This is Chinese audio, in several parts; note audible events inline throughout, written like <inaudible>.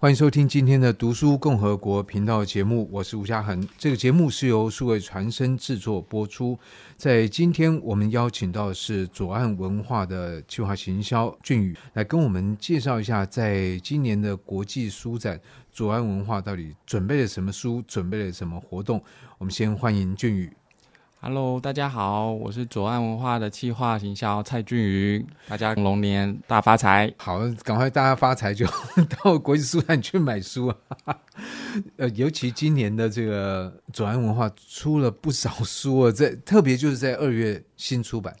欢迎收听今天的读书共和国频道节目，我是吴嘉恒。这个节目是由数位传声制作播出。在今天，我们邀请到的是左岸文化的企划行销俊宇，来跟我们介绍一下，在今年的国际书展，左岸文化到底准备了什么书，准备了什么活动。我们先欢迎俊宇。Hello，大家好，我是左岸文化的企划行销蔡俊宇，大家龙年大发财。好，赶快大家发财就 <laughs> 到国际书展去买书啊！<laughs> 呃，尤其今年的这个左岸文化出了不少书啊，在特别就是在二月新出版。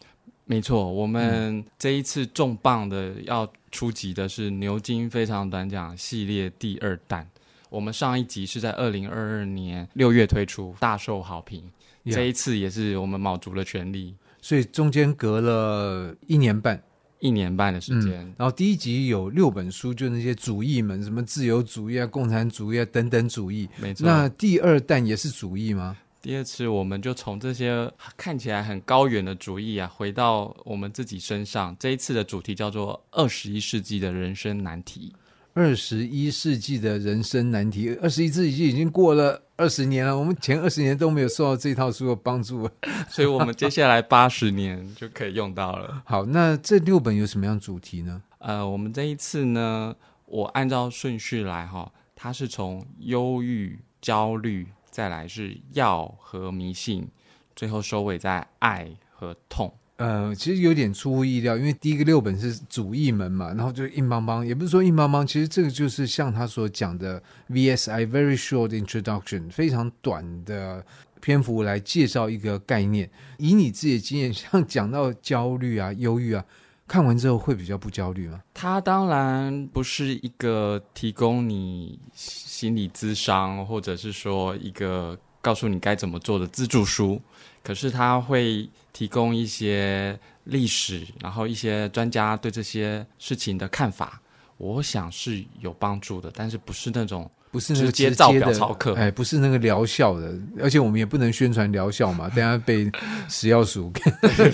没错，我们这一次重磅的要出集的是牛津非常短讲系列第二弹。我们上一集是在二零二二年六月推出，大受好评。这一次也是我们卯足了全力，所以中间隔了一年半，一年半的时间。嗯，然后第一集有六本书，就那些主义们，什么自由主义啊、共产主义啊等等主义。没错。那第二弹也是主义吗？第二次我们就从这些看起来很高远的主义啊，回到我们自己身上。这一次的主题叫做“二十一世纪的人生难题”。二十一世纪的人生难题，二十一世纪已经过了二十年了，我们前二十年都没有受到这套书的帮助，所以我们接下来八十年就可以用到了。<laughs> 好，那这六本有什么样主题呢？呃，我们这一次呢，我按照顺序来哈，它是从忧郁、焦虑，再来是药和迷信，最后收尾在爱和痛。呃，其实有点出乎意料，因为第一个六本是主义门嘛，然后就硬邦邦，也不是说硬邦邦，其实这个就是像他所讲的 VSI very short introduction，非常短的篇幅来介绍一个概念。以你自己的经验，像讲到焦虑啊、忧郁啊，看完之后会比较不焦虑吗？它当然不是一个提供你心理咨商，或者是说一个告诉你该怎么做的自助书。可是他会提供一些历史，然后一些专家对这些事情的看法，我想是有帮助的，但是不是那种。不是那个直接照表操课，哎，不是那个疗效的，而且我们也不能宣传疗效嘛，<laughs> 等下被食药署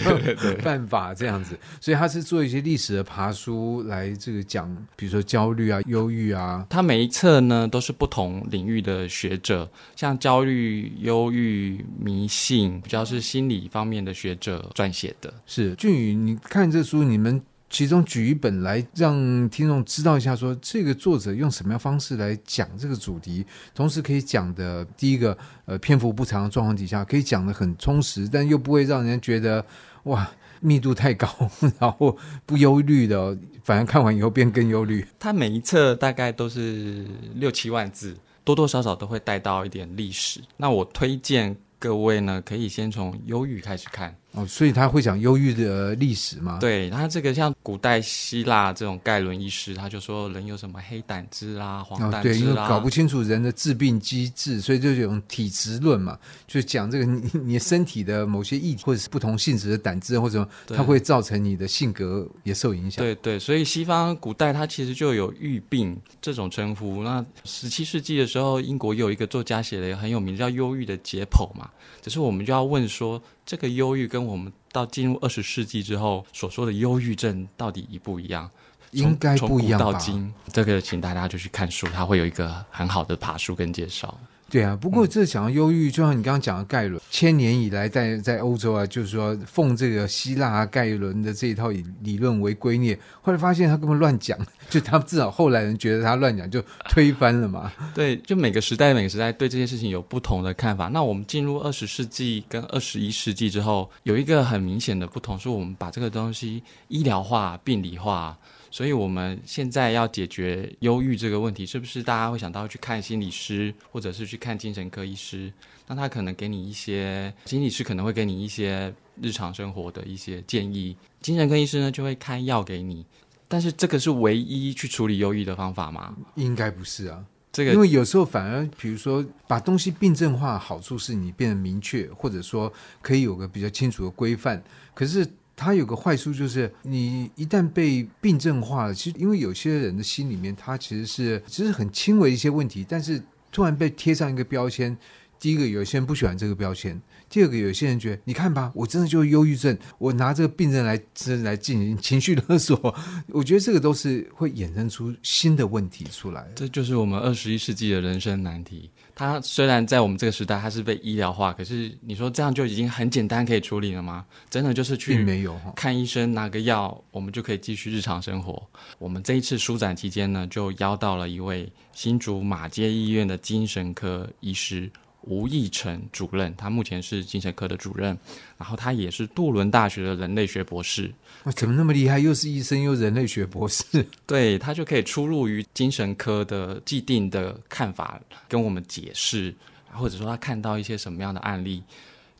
<laughs> 办法这样子，所以他是做一些历史的爬书来这个讲，比如说焦虑啊、忧郁啊，他每一册呢都是不同领域的学者，像焦虑、忧郁、迷信，比较是心理方面的学者撰写的。是俊宇，你看这书，你们。其中举一本来让听众知道一下，说这个作者用什么样方式来讲这个主题，同时可以讲的第一个呃篇幅不长的状况底下，可以讲得很充实，但又不会让人觉得哇密度太高，<laughs> 然后不忧虑的，反而看完以后变更忧虑。它每一册大概都是六七万字，多多少少都会带到一点历史。那我推荐各位呢，可以先从忧郁开始看。哦，所以他会讲忧郁的历史吗？对，他这个像古代希腊这种盖伦医师，他就说人有什么黑胆汁啦、黄胆汁啦、哦，对，因为搞不清楚人的治病机制，所以就有体质论嘛，就讲这个你 <laughs> 你身体的某些异体或者是不同性质的胆汁或者什么，它会造成你的性格也受影响。对对，所以西方古代它其实就有郁病这种称呼。那十七世纪的时候，英国有一个作家写的很有名，叫《忧郁的解剖》嘛。只是我们就要问说，这个忧郁跟我们到进入二十世纪之后所说的忧郁症到底一不一样？应该不一样吧？到今，这个请大家就去看书，它会有一个很好的爬书跟介绍。对啊，不过这讲到忧郁，就像你刚刚讲的盖伦，千年以来在在欧洲啊，就是说奉这个希腊啊盖伦的这一套理理论为圭臬，后来发现他根本乱讲，就他至少后来人觉得他乱讲，就推翻了嘛。<laughs> 对，就每个时代每个时代对这件事情有不同的看法。那我们进入二十世纪跟二十一世纪之后，有一个很明显的不同，是我们把这个东西医疗化、病理化。所以我们现在要解决忧郁这个问题，是不是大家会想到去看心理师，或者是去看精神科医师？那他可能给你一些，心理师可能会给你一些日常生活的一些建议，精神科医师呢就会开药给你。但是这个是唯一去处理忧郁的方法吗？应该不是啊。这个因为有时候反而，比如说把东西病症化，好处是你变得明确，或者说可以有个比较清楚的规范。可是。它有个坏处，就是你一旦被病症化了，其实因为有些人的心里面，他其实是其实很轻微一些问题，但是突然被贴上一个标签，第一个，有些人不喜欢这个标签；第二个，有些人觉得，你看吧，我真的就是忧郁症，我拿这个病症来真来进行情绪勒索。<laughs> 我觉得这个都是会衍生出新的问题出来。这就是我们二十一世纪的人生难题。它虽然在我们这个时代，它是被医疗化，可是你说这样就已经很简单可以处理了吗？真的就是去没有看医生拿个药，我们就可以继续日常生活。我们这一次书展期间呢，就邀到了一位新竹马街医院的精神科医师。吴义成主任，他目前是精神科的主任，然后他也是杜伦大学的人类学博士。哇，怎么那么厉害？又是医生，又人类学博士。对，他就可以出入于精神科的既定的看法，跟我们解释，或者说他看到一些什么样的案例。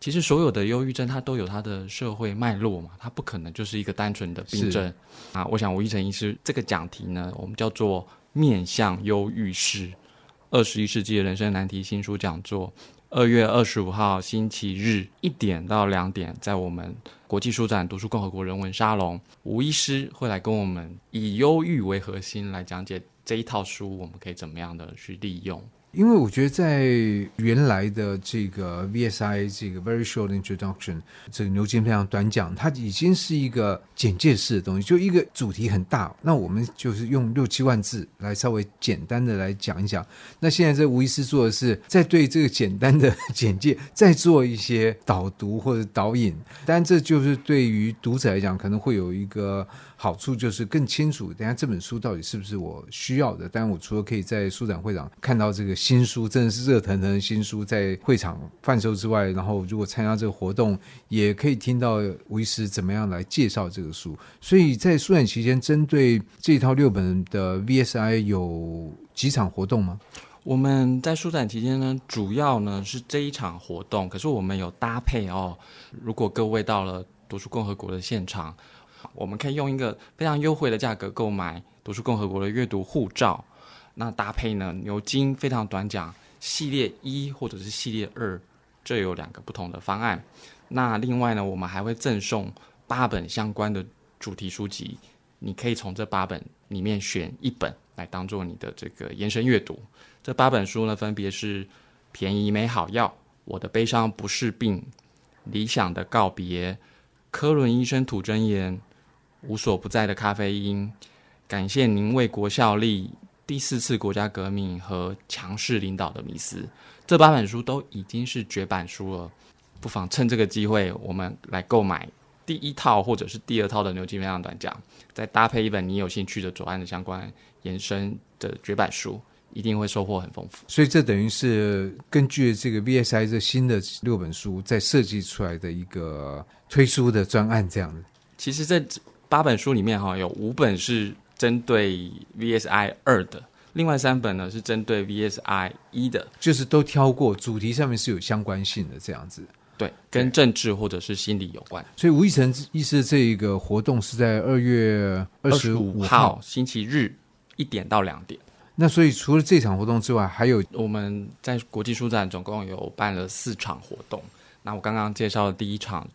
其实所有的忧郁症，它都有它的社会脉络嘛，它不可能就是一个单纯的病症啊。我想吴义成医师这个讲题呢，我们叫做面向忧郁师。二十一世纪的人生难题新书讲座，二月二十五号星期日一点到两点，在我们国际书展读书共和国人文沙龙，吴医师会来跟我们以忧郁为核心来讲解这一套书，我们可以怎么样的去利用。因为我觉得在原来的这个 VSI 这个 Very Short Introduction 这个牛津非常短讲，它已经是一个简介式的东西，就一个主题很大，那我们就是用六七万字来稍微简单的来讲一讲。那现在这吴医师做的是在对这个简单的简介再做一些导读或者导引，但这就是对于读者来讲可能会有一个。好处就是更清楚，等下这本书到底是不是我需要的？当然，我除了可以在书展会场看到这个新书，真的是热腾腾的新书在会场贩售之外，然后如果参加这个活动，也可以听到吴医师怎么样来介绍这个书。所以在书展期间，针对这一套六本的 VSI 有几场活动吗？我们在书展期间呢，主要呢是这一场活动，可是我们有搭配哦。如果各位到了读书共和国的现场。我们可以用一个非常优惠的价格购买读书共和国的阅读护照，那搭配呢牛津非常短讲系列一或者是系列二，这有两个不同的方案。那另外呢，我们还会赠送八本相关的主题书籍，你可以从这八本里面选一本来当做你的这个延伸阅读。这八本书呢，分别是《便宜没好药》、《我的悲伤不是病》、《理想的告别》、《科伦医生吐真言》。无所不在的咖啡因，感谢您为国效力。第四次国家革命和强势领导的迷思，这八本书都已经是绝版书了。不妨趁这个机会，我们来购买第一套或者是第二套的牛津非常短讲，再搭配一本你有兴趣的左岸的相关延伸的绝版书，一定会收获很丰富。所以这等于是根据这个 VSI 这新的六本书，再设计出来的一个推书的专案，这样的。其实这。八本书里面哈，有五本是针对 VSI 二的，另外三本呢是针对 VSI 一的，就是都挑过主题上面是有相关性的这样子。对，跟政治或者是心理有关。所以吴亦成意思这一个活动是在二月二十五号星期日一点到两点。那所以除了这场活动之外，还有我们在国际书展总共有办了四场活动。那我刚刚介绍的第一场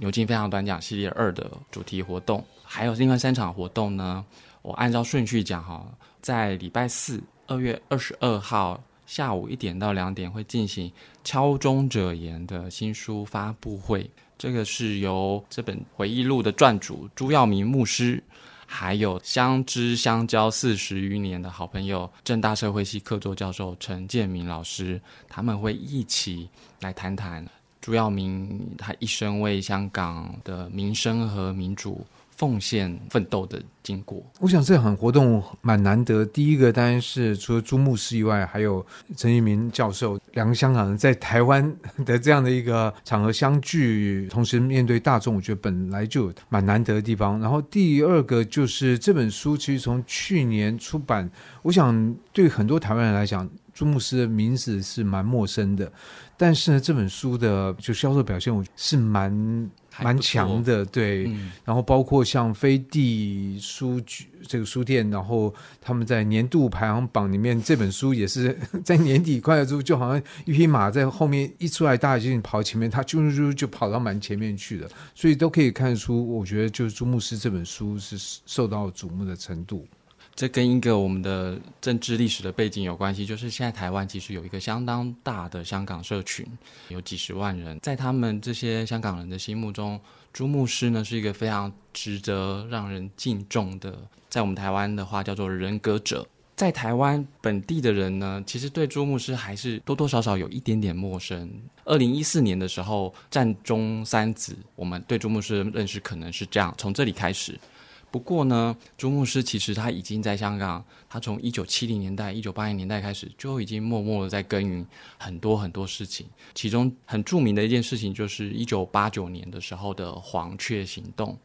牛津非常短讲系列二的主题活动。还有另外三场活动呢，我按照顺序讲哈，在礼拜四二月二十二号下午一点到两点会进行《敲钟者言》的新书发布会，这个是由这本回忆录的撰主朱耀明牧师，还有相知相交四十余年的好朋友政大社会系客座教授陈建明老师，他们会一起来谈谈朱耀明他一生为香港的民生和民主。奉献奋斗的经过，我想这场活动蛮难得。第一个当然是除了朱牧师以外，还有陈一鸣教授，两个香港人在台湾的这样的一个场合相聚，同时面对大众，我觉得本来就蛮难得的地方。然后第二个就是这本书其实从去年出版，我想对很多台湾人来讲，朱牧师的名字是蛮陌生的，但是呢，这本书的就销售表现，我是蛮。蛮强的，对、嗯。然后包括像飞地书局这个书店，然后他们在年度排行榜里面，这本书也是 <laughs> 在年底快乐之后，就好像一匹马在后面一出来，大家就跑前面，他就就就跑到蛮前面去了。所以都可以看出，我觉得就是朱牧师这本书是受到瞩目的程度。这跟一个我们的政治历史的背景有关系，就是现在台湾其实有一个相当大的香港社群，有几十万人，在他们这些香港人的心目中，朱牧师呢是一个非常值得让人敬重的，在我们台湾的话叫做人格者。在台湾本地的人呢，其实对朱牧师还是多多少少有一点点陌生。二零一四年的时候，战中三子，我们对朱牧师的认识可能是这样，从这里开始。不过呢，朱牧师其实他已经在香港，他从一九七零年代、一九八零年代开始就已经默默的在耕耘很多很多事情。其中很著名的一件事情就是一九八九年的时候的黄雀行动。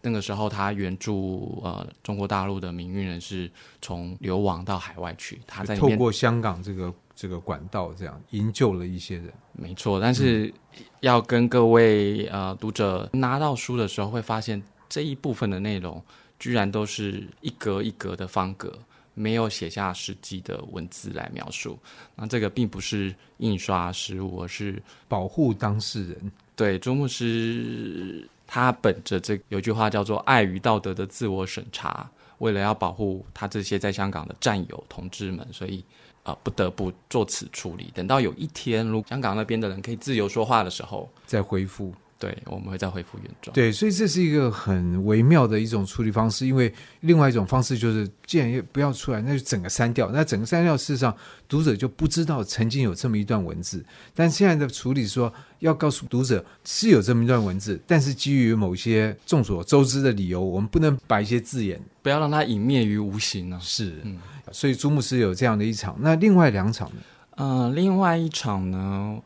那个时候他援助呃中国大陆的民运人士从流亡到海外去，他在透过香港这个这个管道这样营救了一些人。没错，但是要跟各位呃读者拿到书的时候会发现。这一部分的内容，居然都是一格一格的方格，没有写下实际的文字来描述。那这个并不是印刷失误，而是保护当事人。对，朱牧师他本着这有句话叫做“爱与道德的自我审查”，为了要保护他这些在香港的战友同志们，所以啊、呃，不得不做此处理。等到有一天，如果香港那边的人可以自由说话的时候，再恢复。对，我们会再恢复原状。对，所以这是一个很微妙的一种处理方式。因为另外一种方式就是，既然不要出来，那就整个删掉。那整个删掉，事实上读者就不知道曾经有这么一段文字。但现在的处理说，要告诉读者是有这么一段文字，但是基于某些众所周知的理由，我们不能把一些字眼，不要让它隐灭于无形呢、啊。是，嗯，所以朱牧师有这样的一场。那另外两场呢？嗯、呃，另外一场呢？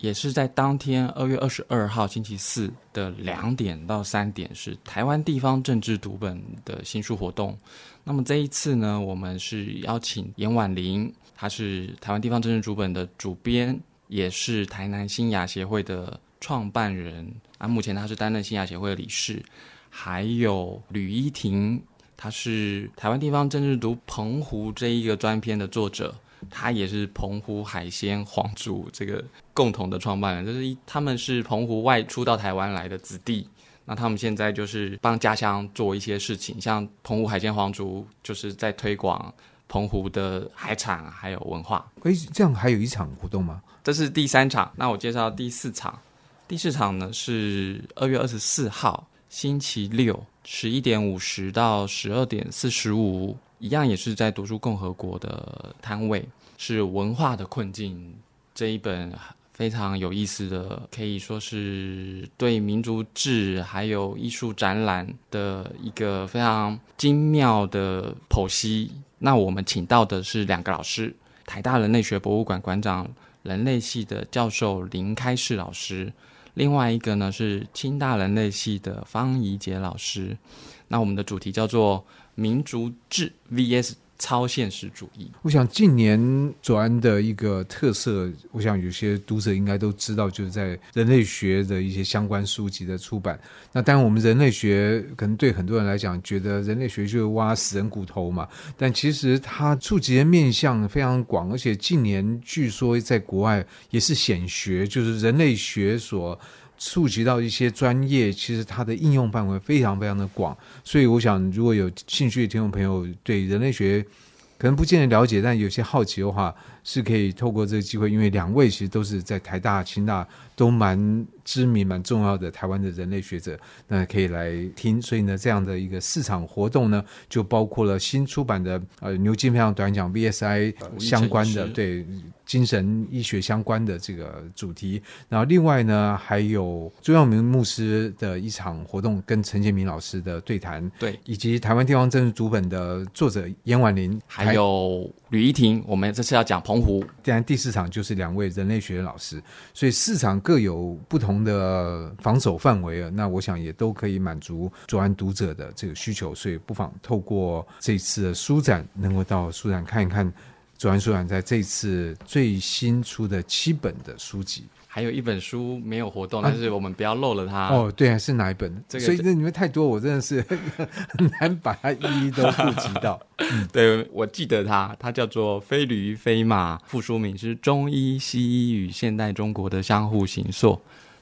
也是在当天二月二十二号星期四的两点到三点，是台湾地方政治读本的新书活动。那么这一次呢，我们是邀请严婉玲，她是台湾地方政治读本的主编，也是台南新雅协会的创办人。啊，目前她是担任新雅协会的理事。还有吕依婷，她是台湾地方政治读澎湖这一个专篇的作者。他也是澎湖海鲜皇族这个共同的创办人，就是一他们是澎湖外出到台湾来的子弟，那他们现在就是帮家乡做一些事情，像澎湖海鲜皇族就是在推广澎湖的海产还有文化。哎，这样还有一场活动吗？这是第三场，那我介绍第四场。第四场呢是二月二十四号星期六十一点五十到十二点四十五。一样也是在读书共和国的摊位，是文化的困境这一本非常有意思的，可以说是对民族志还有艺术展览的一个非常精妙的剖析。那我们请到的是两个老师，台大人类学博物馆馆长、人类系的教授林开士老师，另外一个呢是清大人类系的方怡杰老师。那我们的主题叫做。民族志 VS 超现实主义。我想近年左岸的一个特色，我想有些读者应该都知道，就是在人类学的一些相关书籍的出版。那当然，我们人类学可能对很多人来讲，觉得人类学就是挖死人骨头嘛。但其实它触及的面向非常广，而且近年据说在国外也是显学，就是人类学所。触及到一些专业，其实它的应用范围非常非常的广，所以我想，如果有兴趣的听众朋友对人类学可能不见得了解，但有些好奇的话，是可以透过这个机会，因为两位其实都是在台大、清大都蛮知名、蛮重要的台湾的人类学者，那可以来听。所以呢，这样的一个市场活动呢，就包括了新出版的呃牛津培养短讲 VSI 相关的对。精神医学相关的这个主题，然后另外呢，还有朱耀明牧师的一场活动，跟陈建明老师的对谈，对，以及台湾地方政治主本的作者严婉玲，还有吕依婷。我们这次要讲澎湖，当然第四场就是两位人类学老师，所以四场各有不同的防守范围啊。那我想也都可以满足左岸读者的这个需求，所以不妨透过这次的书展，能够到书展看一看。左岸书展在这次最新出的七本的书籍，还有一本书没有活动，啊、但是我们不要漏了它。哦，对啊，是哪一本？这个、所以这里面太多，我真的是 <laughs> 很难把它一一都顾及到。<laughs> 对，我记得它，它叫做《非驴非马》，副书名是《中医、西医与现代中国的相互形塑》。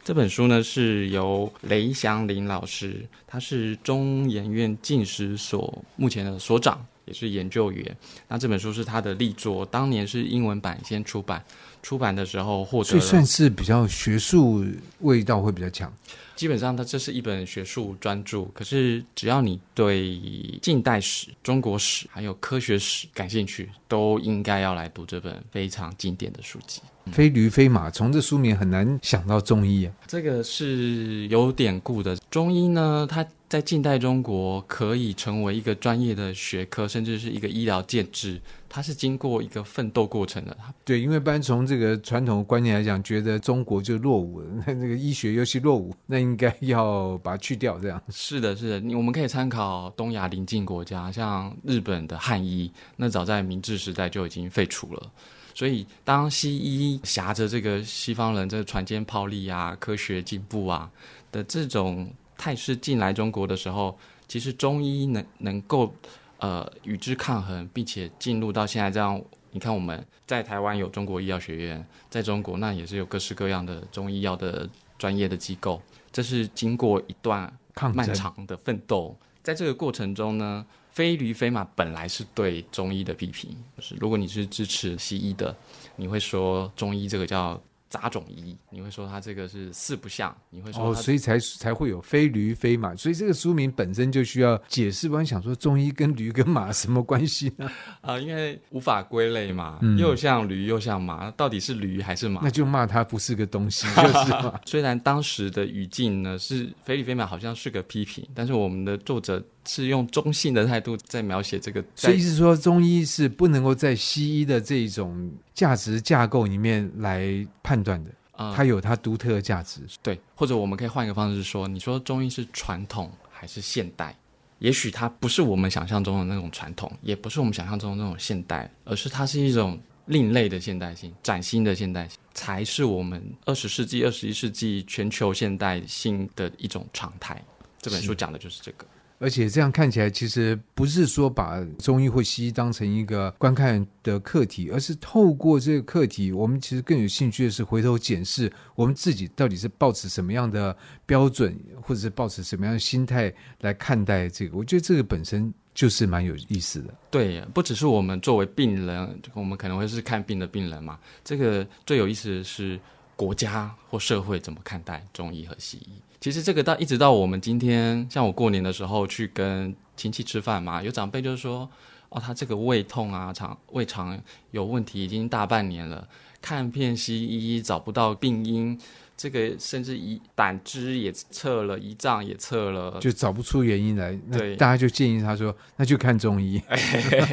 这本书呢是由雷祥林老师，他是中研院进士所目前的所长。也是研究员。那这本书是他的力作，当年是英文版先出版，出版的时候获得，所以算是比较学术味道会比较强。基本上，它这是一本学术专著。可是，只要你对近代史、中国史还有科学史感兴趣，都应该要来读这本非常经典的书籍。非驴非马，从这书名很难想到中医啊。这个是有典故的。中医呢，它在近代中国可以成为一个专业的学科，甚至是一个医疗建制。它是经过一个奋斗过程的。对，因为不然从这个传统观念来讲，觉得中国就落伍了，那那个医学尤其落伍，那应该要把它去掉。这样是的，是的。你我们可以参考东亚邻近国家，像日本的汉医，那早在明治时代就已经废除了。所以，当西医挟着这个西方人这个船坚炮利啊、科学进步啊的这种态势进来中国的时候，其实中医能能够呃与之抗衡，并且进入到现在这样。你看，我们在台湾有中国医药学院，在中国那也是有各式各样的中医药的专业的机构。这是经过一段漫长的奋斗，在这个过程中呢。非驴非马本来是对中医的批评，就是如果你是支持西医的，你会说中医这个叫杂种医，你会说它这个是四不像，你会说哦，所以才才会有非驴非马，所以这个书名本身就需要解释。不然想说中医跟驴跟马什么关系呢？<laughs> 啊、呃，因为无法归类嘛，嗯、又像驴又像马，到底是驴还是马？那就骂它不是个东西，<laughs> 就是嘛。虽然当时的语境呢是非驴非马，好像是个批评，但是我们的作者。是用中性的态度在描写这个，所以意思说中医是不能够在西医的这种价值架构里面来判断的，它有它独特的价值。对，或者我们可以换一个方式说，你说中医是传统还是现代？也许它不是我们想象中的那种传统，也不是我们想象中的那种现代，而是它是一种另类的现代性，崭新的现代性，才是我们二十世纪、二十一世纪全球现代性的一种常态。这本书讲的就是这个。而且这样看起来，其实不是说把中医或西医当成一个观看的课题，而是透过这个课题，我们其实更有兴趣的是回头检视我们自己到底是抱持什么样的标准，或者是抱持什么样的心态来看待这个。我觉得这个本身就是蛮有意思的。对，不只是我们作为病人，我们可能会是看病的病人嘛。这个最有意思的是国家或社会怎么看待中医和西医。其实这个到一直到我们今天，像我过年的时候去跟亲戚吃饭嘛，有长辈就是说，哦，他这个胃痛啊，肠胃肠有问题，已经大半年了，看遍西医找不到病因。这个甚至胰胆汁也测了，胰脏也测了，就找不出原因来。对，大家就建议他说，那就看中医。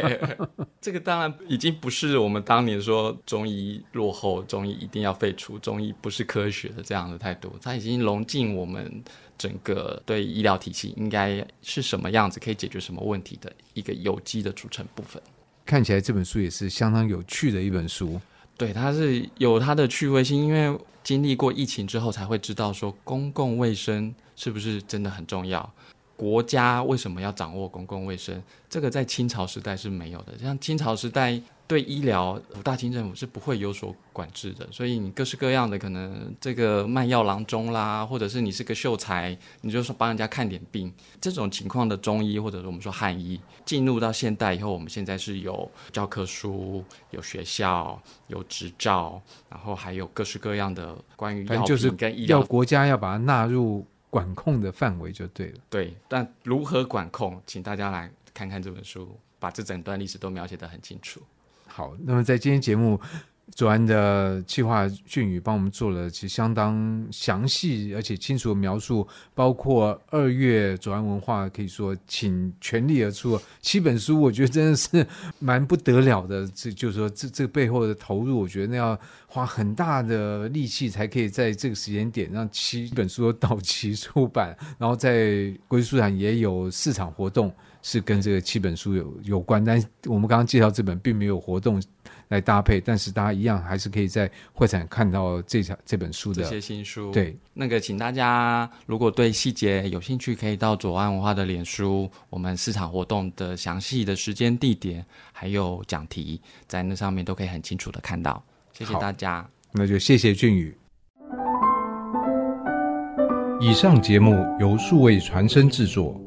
<laughs> 这个当然已经不是我们当年说中医落后，中医一定要废除，中医不是科学的这样的态度。它已经融进我们整个对医疗体系应该是什么样子，可以解决什么问题的一个有机的组成部分。看起来这本书也是相当有趣的一本书。对，它是有它的趣味性，因为经历过疫情之后，才会知道说公共卫生是不是真的很重要。国家为什么要掌握公共卫生？这个在清朝时代是没有的，像清朝时代。对医疗，五大清政府是不会有所管制的，所以你各式各样的可能，这个卖药郎中啦，或者是你是个秀才，你就说帮人家看点病，这种情况的中医或者是我们说汉医，进入到现代以后，我们现在是有教科书、有学校、有执照，然后还有各式各样的关于药品跟医疗，要国家要把它纳入管控的范围就对了。对，但如何管控，请大家来看看这本书，把这整段历史都描写得很清楚。好，那么在今天节目，左安的企划俊宇帮我们做了其实相当详细而且清楚的描述，包括二月左安文化可以说请全力而出七本书，我觉得真的是蛮不得了的。这就是说这这背后的投入，我觉得那要花很大的力气才可以在这个时间点让七本书都到齐出版，然后在国际书展也有市场活动。是跟这个七本书有有关，但我们刚刚介绍这本并没有活动来搭配，但是大家一样还是可以在会展看到这场这本书的这些新书。对，那个请大家如果对细节有兴趣，可以到左岸文化的脸书，我们市场活动的详细的时间、地点还有讲题，在那上面都可以很清楚的看到。谢谢大家，那就谢谢俊宇。以上节目由数位传声制作。